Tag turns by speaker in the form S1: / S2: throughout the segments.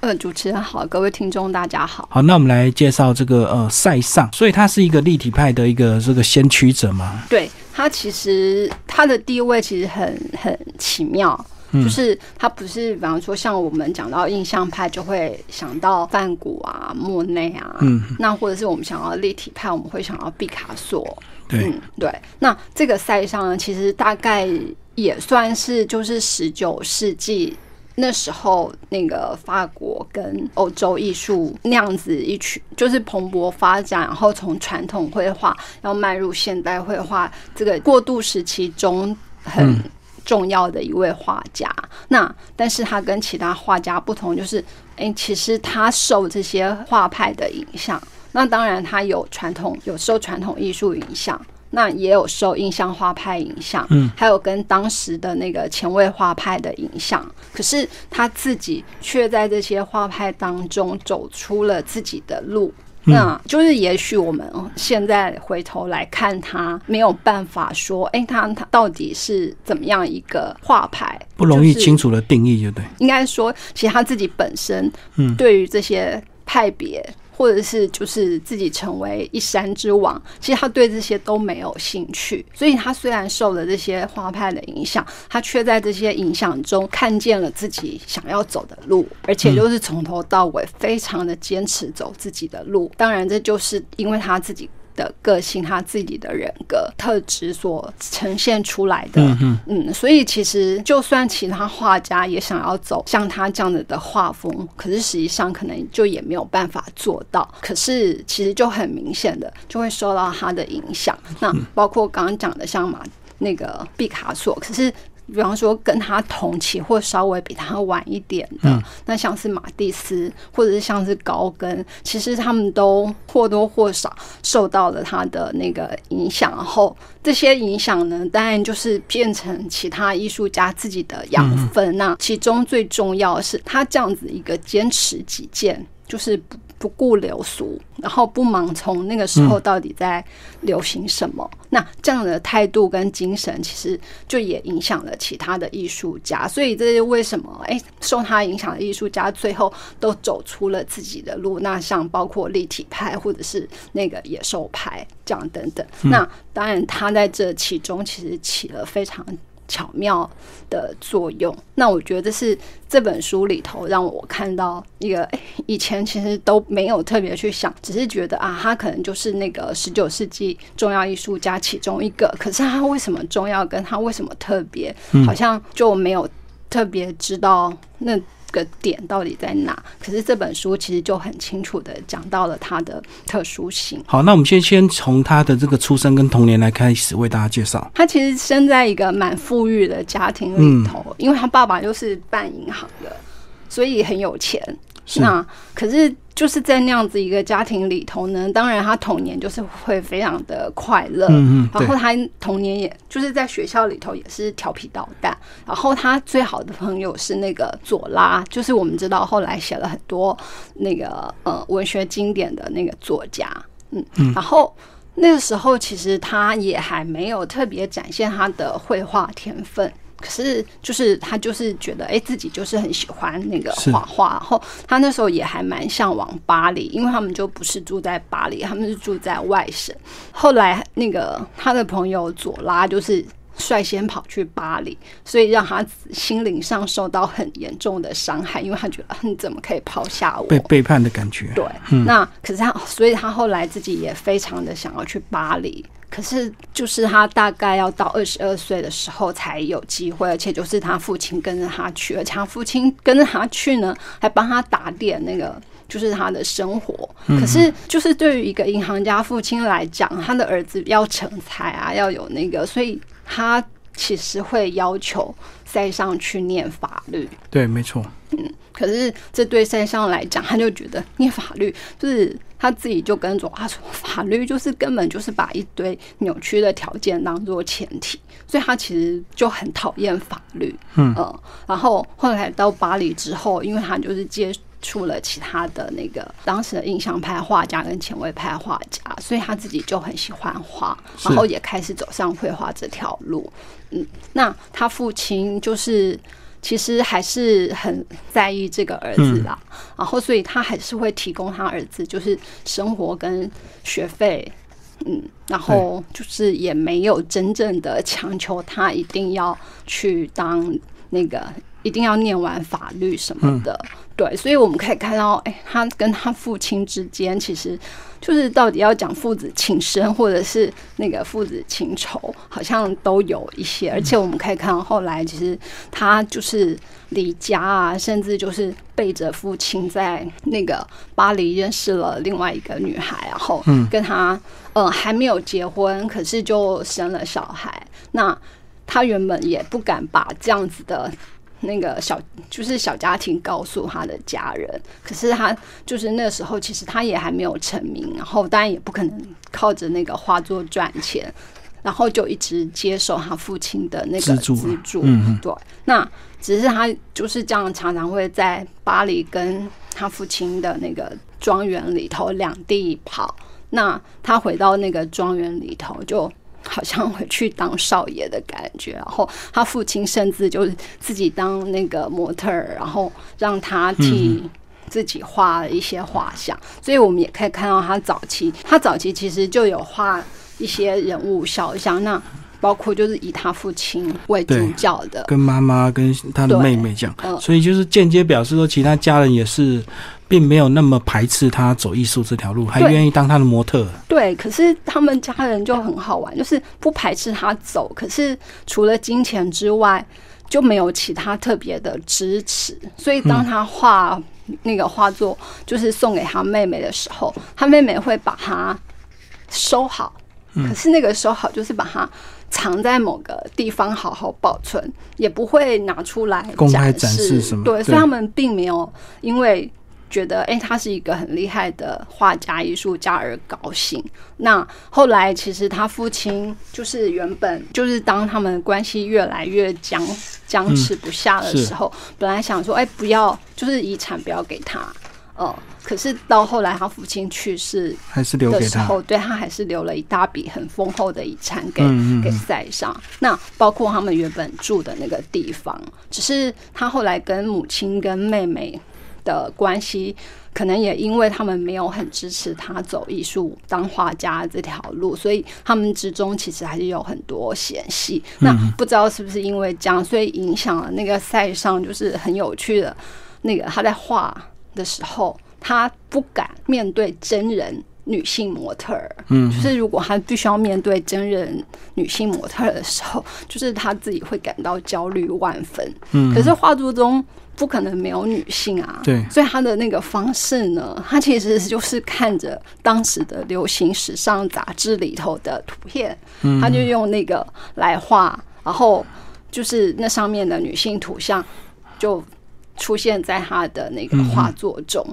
S1: 呃，主持人好，各位听众大家好。
S2: 好，那我们来介绍这个呃塞尚，所以他是一个立体派的一个这个先驱者嘛。
S1: 对他其实他的地位其实很很奇妙。就是他不是，比方说像我们讲到印象派，就会想到梵谷啊、莫内啊，嗯，那或者是我们想要立体派，我们会想到毕卡索，
S2: 对，嗯，
S1: 对。那这个塞尚呢，其实大概也算是就是十九世纪那时候那个法国跟欧洲艺术那样子一群，就是蓬勃发展，然后从传统绘画要迈入现代绘画这个过渡时期中很。重要的一位画家，那但是他跟其他画家不同，就是哎，其实他受这些画派的影响。那当然，他有传统，有受传统艺术影响，那也有受印象画派影响，嗯，还有跟当时的那个前卫画派的影响。可是他自己却在这些画派当中走出了自己的路。那就是，也许我们现在回头来看他，没有办法说，哎，他他到底是怎么样一个画派，
S2: 不容易清楚的定义，就对。
S1: 应该说，其实他自己本身，嗯，对于这些派别。或者是就是自己成为一山之王，其实他对这些都没有兴趣。所以他虽然受了这些画派的影响，他却在这些影响中看见了自己想要走的路，而且就是从头到尾非常的坚持走自己的路。当然，这就是因为他自己。的个性，他自己的人格特质所呈现出来的，嗯嗯，所以其实就算其他画家也想要走像他这样子的画风，可是实际上可能就也没有办法做到。可是其实就很明显的就会受到他的影响。那包括刚刚讲的像马那个毕卡索，可是。比方说跟他同期或稍微比他晚一点的，那像是马蒂斯或者是像是高更，其实他们都或多或少受到了他的那个影响。然后这些影响呢，当然就是变成其他艺术家自己的养分。那其中最重要的是他这样子一个坚持己见，就是不。不顾流俗，然后不盲从那个时候到底在流行什么，那这样的态度跟精神，其实就也影响了其他的艺术家。所以这是为什么？哎，受他影响的艺术家最后都走出了自己的路。那像包括立体派或者是那个野兽派这样等等。那当然，他在这其中其实起了非常。巧妙的作用，那我觉得是这本书里头让我看到一个，以前其实都没有特别去想，只是觉得啊，他可能就是那个十九世纪重要艺术家其中一个，可是他为什么重要，跟他为什么特别，好像就没有特别知道那。个点到底在哪？可是这本书其实就很清楚的讲到了他的特殊性。
S2: 好，那我们先先从他的这个出生跟童年来开始为大家介绍。
S1: 他其实生在一个蛮富裕的家庭里头，因为他爸爸就是办银行的，所以很有钱。那可是就是在那样子一个家庭里头呢，当然他童年就是会非常的快乐，嗯嗯，然后他童年也就是在学校里头也是调皮捣蛋，然后他最好的朋友是那个左拉，就是我们知道后来写了很多那个呃文学经典的那个作家，嗯嗯，然后那个时候其实他也还没有特别展现他的绘画天分。可是，就是他就是觉得，哎，自己就是很喜欢那个画画。然后他那时候也还蛮向往巴黎，因为他们就不是住在巴黎，他们是住在外省。后来那个他的朋友左拉就是率先跑去巴黎，所以让他心灵上受到很严重的伤害，因为他觉得你怎么可以抛下我？
S2: 被背叛的感觉。
S1: 对，那可是他，所以他后来自己也非常的想要去巴黎。可是，就是他大概要到二十二岁的时候才有机会，而且就是他父亲跟着他去，而且他父亲跟着他去呢，还帮他打点那个，就是他的生活。可是，就是对于一个银行家父亲来讲，他的儿子要成才啊，要有那个，所以他其实会要求塞尚去念法律。
S2: 对，没错。
S1: 嗯，可是这对塞尚来讲，他就觉得念法律就是。他自己就跟着他说，法律就是根本就是把一堆扭曲的条件当做前提，所以他其实就很讨厌法律。嗯，然后后来到巴黎之后，因为他就是接触了其他的那个当时的印象派画家跟前卫派画家，所以他自己就很喜欢画，然后也开始走上绘画这条路。嗯，那他父亲就是。其实还是很在意这个儿子啦，然后所以他还是会提供他儿子就是生活跟学费，嗯，然后就是也没有真正的强求他一定要去当那个。一定要念完法律什么的，对，所以我们可以看到，哎，他跟他父亲之间，其实就是到底要讲父子情深，或者是那个父子情仇，好像都有一些。而且我们可以看到，后来其实他就是离家啊，甚至就是背着父亲在那个巴黎认识了另外一个女孩，然后跟他嗯还没有结婚，可是就生了小孩。那他原本也不敢把这样子的。那个小就是小家庭告诉他的家人，可是他就是那时候其实他也还没有成名，然后当然也不可能靠着那个画作赚钱，然后就一直接受他父亲的那个资助。嗯对，那只是他就是这样，常常会在巴黎跟他父亲的那个庄园里头两地跑。那他回到那个庄园里头就。好像回去当少爷的感觉，然后他父亲甚至就是自己当那个模特儿，然后让他替自己画了一些画像，所以我们也可以看到他早期，他早期其实就有画一些人物肖像，那包括就是以他父亲为主角的，
S2: 跟妈妈跟他的妹妹这样，所以就是间接表示说，其他家人也是。并没有那么排斥他走艺术这条路，还愿意当他的模特。
S1: 对，可是他们家人就很好玩，就是不排斥他走，可是除了金钱之外，就没有其他特别的支持。所以当他画那个画作，就是送给他妹妹的时候，他妹妹会把它收好。可是那个收好，就是把它藏在某个地方，好好保存，也不会拿出来
S2: 公开展示什么。
S1: 对，所以他们并没有因为。觉得哎，他是一个很厉害的画家、艺术家而高兴。那后来其实他父亲就是原本就是当他们关系越来越僵僵持不下的时候，本来想说哎，不要就是遗产不要给他，呃，可是到后来他父亲去世
S2: 还是留给他，
S1: 对他还是留了一大笔很丰厚的遗产给给塞尚。那包括他们原本住的那个地方，只是他后来跟母亲跟妹妹。的关系，可能也因为他们没有很支持他走艺术当画家这条路，所以他们之中其实还是有很多嫌隙。那不知道是不是因为这样，所以影响了那个塞尚，就是很有趣的，那个他在画的时候，他不敢面对真人女性模特儿。嗯，就是如果他必须要面对真人女性模特儿的时候，就是他自己会感到焦虑万分。嗯，可是画作中。不可能没有女性啊，
S2: 对，
S1: 所以他的那个方式呢，他其实就是看着当时的流行时尚杂志里头的图片，他就用那个来画，然后就是那上面的女性图像就出现在他的那个画作中。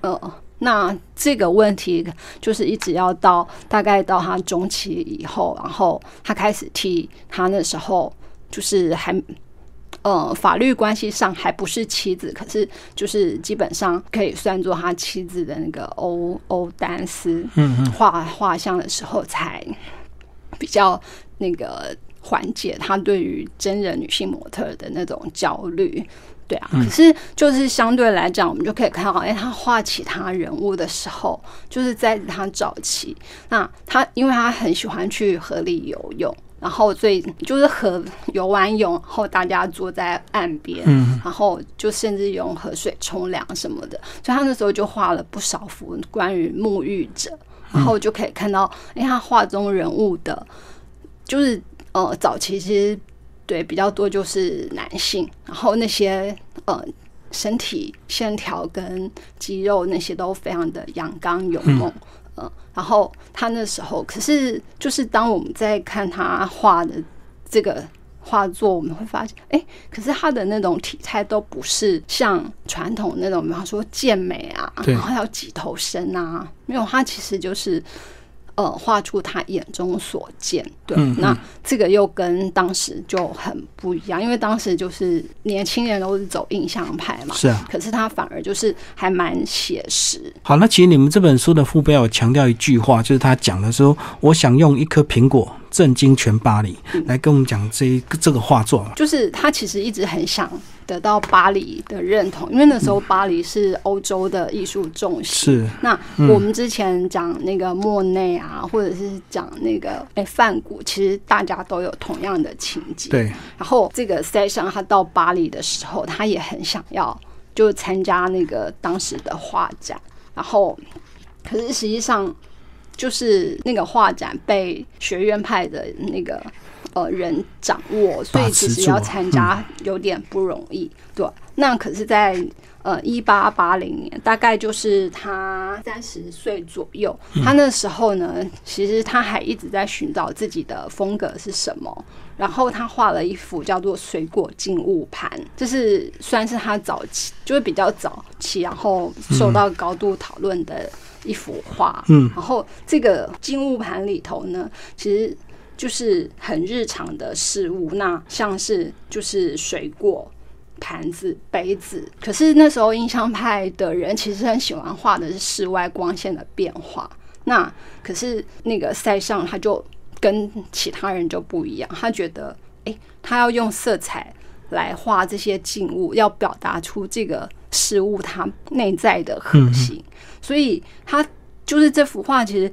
S1: 呃，那这个问题就是一直要到大概到他中期以后，然后他开始替他那时候就是还。呃，法律关系上还不是妻子，可是就是基本上可以算作他妻子的那个欧欧丹斯，画画像的时候才比较那个缓解他对于真人女性模特的那种焦虑，对啊。可是就是相对来讲，我们就可以看到，哎，他画其他人物的时候，就是在他早期，那他因为他很喜欢去河里游泳。然后最就是河游完泳后，大家坐在岸边，然后就甚至用河水冲凉什么的。所以他那时候就画了不少幅关于沐浴者，然后就可以看到，哎，他画中人物的，就是呃，早期其实对比较多就是男性，然后那些呃身体线条跟肌肉那些都非常的阳刚勇猛。然后他那时候，可是就是当我们在看他画的这个画作，我们会发现，哎，可是他的那种体态都不是像传统那种，比方说健美啊，然后要几头身啊，没有，他其实就是。呃，画出他眼中所见，对，那这个又跟当时就很不一样，因为当时就是年轻人都是走印象派嘛，
S2: 是啊，
S1: 可是他反而就是还蛮写实。
S2: 好，那其实你们这本书的副标有强调一句话，就是他讲的说，我想用一颗苹果震惊全巴黎。来跟我们讲这一个这个画作，
S1: 就是他其实一直很想得到巴黎的认同，因为那时候巴黎是欧洲的艺术重心。
S2: 是
S1: 那我们之前讲那个莫内啊，或者是讲那个哎梵谷，其实大家都有同样的情节。
S2: 对。
S1: 然后这个塞尚他到巴黎的时候，他也很想要就参加那个当时的画展，然后可是实际上。就是那个画展被学院派的那个呃人掌握，所以其实要参加有点不容易。对，那可是，在呃一八八零年，大概就是他三十岁左右，他那时候呢，其实他还一直在寻找自己的风格是什么。然后他画了一幅叫做《水果静物盘》，这是算是他早期，就是比较早期，然后受到高度讨论的。一幅画，嗯，然后这个静物盘里头呢，其实就是很日常的事物，那像是就是水果、盘子、杯子。可是那时候印象派的人其实很喜欢画的是室外光线的变化。那可是那个塞尚他就跟其他人就不一样，他觉得，哎，他要用色彩来画这些静物，要表达出这个事物它内在的核心。所以它就是这幅画，其实，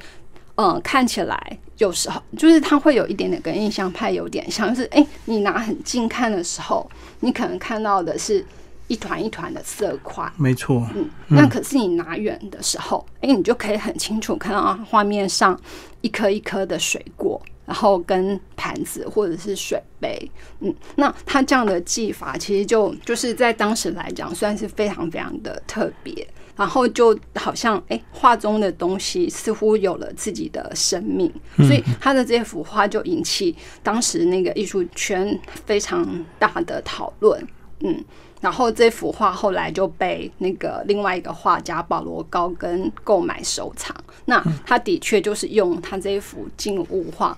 S1: 嗯，看起来有时候就是它会有一点点跟印象派有点像，就是哎，你拿很近看的时候，你可能看到的是一团一团的色块，
S2: 没错，
S1: 嗯，那可是你拿远的时候，哎，你就可以很清楚看到啊画面上一颗一颗的水果，然后跟盘子或者是水杯，嗯，那他这样的技法其实就就是在当时来讲算是非常非常的特别。然后就好像哎，画中的东西似乎有了自己的生命，所以他的这幅画就引起当时那个艺术圈非常大的讨论。嗯，然后这幅画后来就被那个另外一个画家保罗高根购买收藏。那他的确就是用他这幅静物画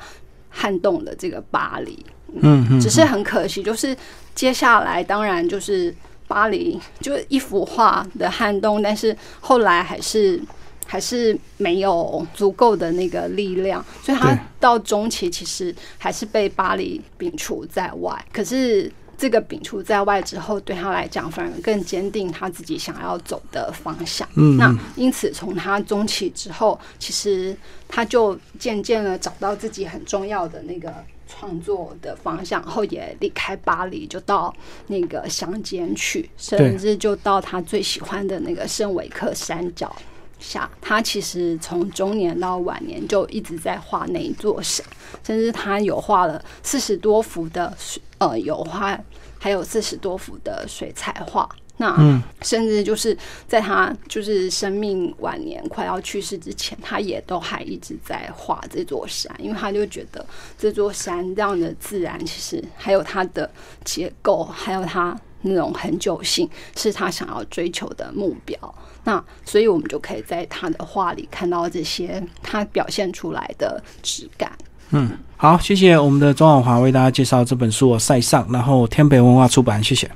S1: 撼动了这个巴黎。嗯嗯，只是很可惜，就是接下来当然就是。巴黎就一幅画的撼动，但是后来还是还是没有足够的那个力量，所以他到中期其实还是被巴黎摒除在外。可是这个摒除在外之后，对他来讲反而更坚定他自己想要走的方向。嗯，那因此从他中期之后，其实他就渐渐的找到自己很重要的那个。创作的方向后也离开巴黎，就到那个乡间去，甚至就到他最喜欢的那个圣维克山脚下。他其实从中年到晚年就一直在画那一座山，甚至他有画了四十多幅的呃油画，还有四十多幅的水彩画。那甚至就是在他就是生命晚年快要去世之前，他也都还一直在画这座山，因为他就觉得这座山这样的自然，其实还有它的结构，还有它那种恒久性，是他想要追求的目标。那所以我们就可以在他的画里看到这些他表现出来的质感。
S2: 嗯，好，谢谢我们的庄婉华为大家介绍这本书《塞上》，然后天北文化出版，谢谢。